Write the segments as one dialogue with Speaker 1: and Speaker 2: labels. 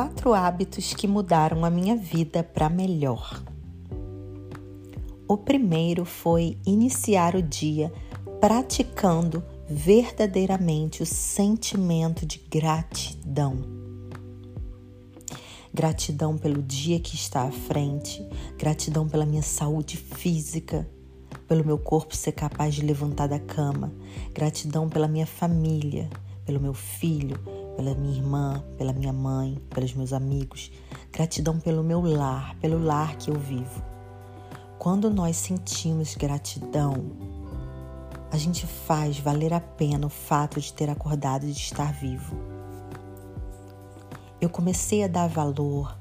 Speaker 1: Quatro hábitos que mudaram a minha vida para melhor. O primeiro foi iniciar o dia praticando verdadeiramente o sentimento de gratidão. Gratidão pelo dia que está à frente, gratidão pela minha saúde física, pelo meu corpo ser capaz de levantar da cama, gratidão pela minha família, pelo meu filho, pela minha irmã, pela minha mãe, pelos meus amigos, gratidão pelo meu lar, pelo lar que eu vivo. Quando nós sentimos gratidão, a gente faz valer a pena o fato de ter acordado e de estar vivo. Eu comecei a dar valor,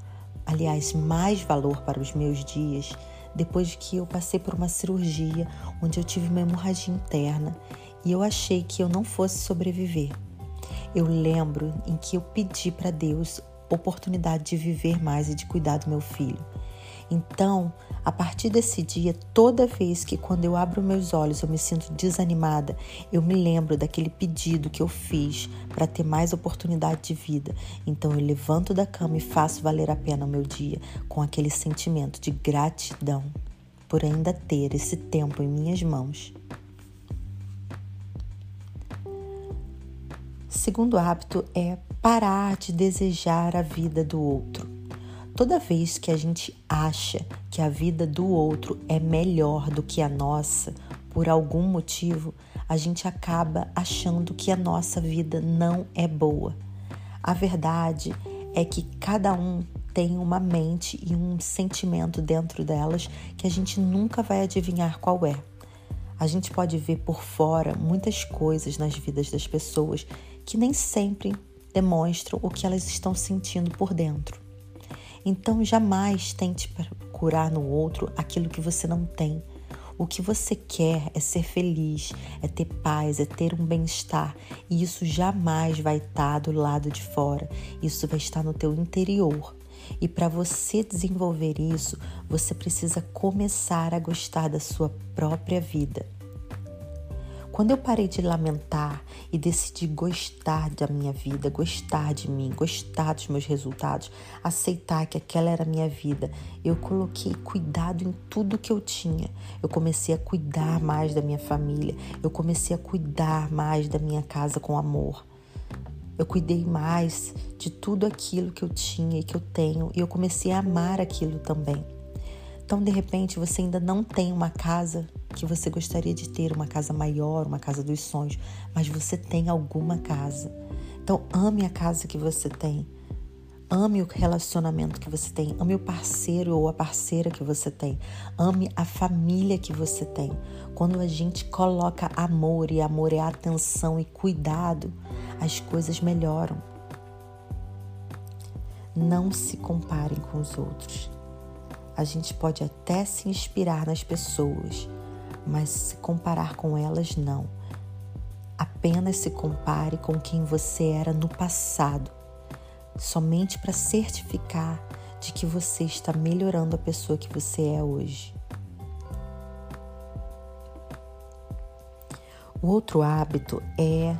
Speaker 1: aliás, mais valor para os meus dias depois que eu passei por uma cirurgia onde eu tive uma hemorragia interna e eu achei que eu não fosse sobreviver. Eu lembro em que eu pedi para Deus oportunidade de viver mais e de cuidar do meu filho. Então, a partir desse dia, toda vez que quando eu abro meus olhos eu me sinto desanimada, eu me lembro daquele pedido que eu fiz para ter mais oportunidade de vida. Então eu levanto da cama e faço valer a pena o meu dia com aquele sentimento de gratidão por ainda ter esse tempo em minhas mãos. Segundo hábito é parar de desejar a vida do outro. Toda vez que a gente acha que a vida do outro é melhor do que a nossa, por algum motivo, a gente acaba achando que a nossa vida não é boa. A verdade é que cada um tem uma mente e um sentimento dentro delas que a gente nunca vai adivinhar qual é. A gente pode ver por fora muitas coisas nas vidas das pessoas que nem sempre demonstram o que elas estão sentindo por dentro. Então jamais tente procurar no outro aquilo que você não tem. O que você quer é ser feliz, é ter paz, é ter um bem-estar. E isso jamais vai estar do lado de fora. Isso vai estar no teu interior. E para você desenvolver isso, você precisa começar a gostar da sua própria vida. Quando eu parei de lamentar e decidi gostar da minha vida, gostar de mim, gostar dos meus resultados, aceitar que aquela era a minha vida, eu coloquei cuidado em tudo que eu tinha. Eu comecei a cuidar mais da minha família, eu comecei a cuidar mais da minha casa com amor. Eu cuidei mais de tudo aquilo que eu tinha e que eu tenho e eu comecei a amar aquilo também. Então, de repente, você ainda não tem uma casa que você gostaria de ter uma casa maior, uma casa dos sonhos, mas você tem alguma casa. Então, ame a casa que você tem. Ame o relacionamento que você tem, ame o parceiro ou a parceira que você tem, ame a família que você tem. Quando a gente coloca amor e amor é atenção e cuidado, as coisas melhoram. Não se comparem com os outros. A gente pode até se inspirar nas pessoas, mas se comparar com elas, não. Apenas se compare com quem você era no passado, somente para certificar de que você está melhorando a pessoa que você é hoje. O outro hábito é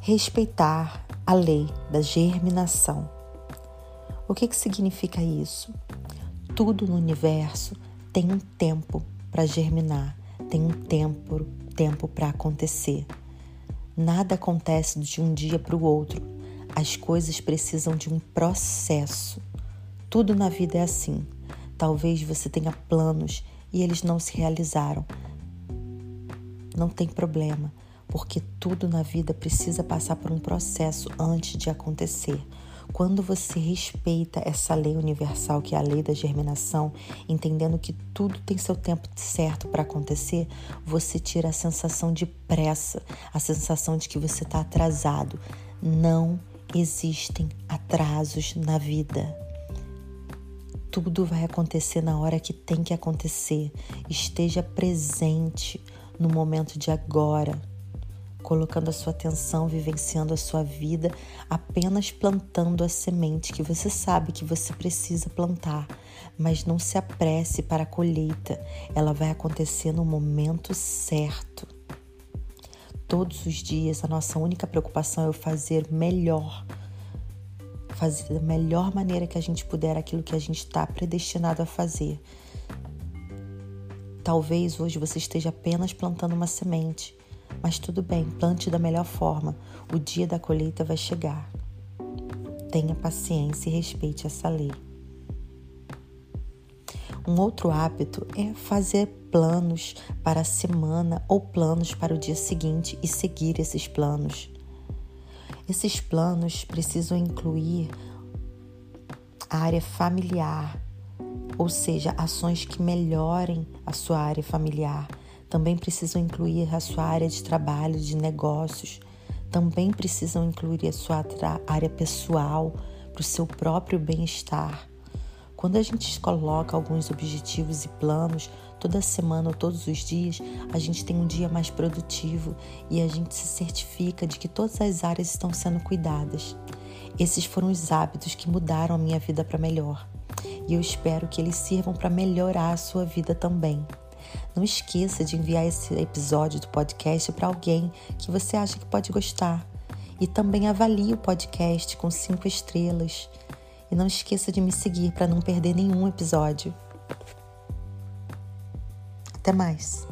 Speaker 1: respeitar a lei da germinação. O que, que significa isso? Tudo no universo tem um tempo para germinar, tem um tempo, tempo para acontecer. Nada acontece de um dia para o outro. As coisas precisam de um processo. Tudo na vida é assim. Talvez você tenha planos e eles não se realizaram. Não tem problema, porque tudo na vida precisa passar por um processo antes de acontecer. Quando você respeita essa lei universal, que é a lei da germinação, entendendo que tudo tem seu tempo certo para acontecer, você tira a sensação de pressa, a sensação de que você está atrasado. Não existem atrasos na vida. Tudo vai acontecer na hora que tem que acontecer. Esteja presente no momento de agora colocando a sua atenção, vivenciando a sua vida, apenas plantando a semente que você sabe que você precisa plantar, mas não se apresse para a colheita, ela vai acontecer no momento certo. Todos os dias, a nossa única preocupação é fazer melhor, fazer da melhor maneira que a gente puder aquilo que a gente está predestinado a fazer. Talvez hoje você esteja apenas plantando uma semente, mas tudo bem, plante da melhor forma. O dia da colheita vai chegar. Tenha paciência e respeite essa lei. Um outro hábito é fazer planos para a semana ou planos para o dia seguinte e seguir esses planos. Esses planos precisam incluir a área familiar, ou seja, ações que melhorem a sua área familiar, também precisam incluir a sua área de trabalho, de negócios, também precisam incluir a sua área pessoal para o seu próprio bem-estar. Quando a gente coloca alguns objetivos e planos, toda semana ou todos os dias, a gente tem um dia mais produtivo e a gente se certifica de que todas as áreas estão sendo cuidadas. Esses foram os hábitos que mudaram a minha vida para melhor e eu espero que eles sirvam para melhorar a sua vida também. Não esqueça de enviar esse episódio do podcast para alguém que você acha que pode gostar. E também avalie o podcast com cinco estrelas. E não esqueça de me seguir para não perder nenhum episódio. Até mais!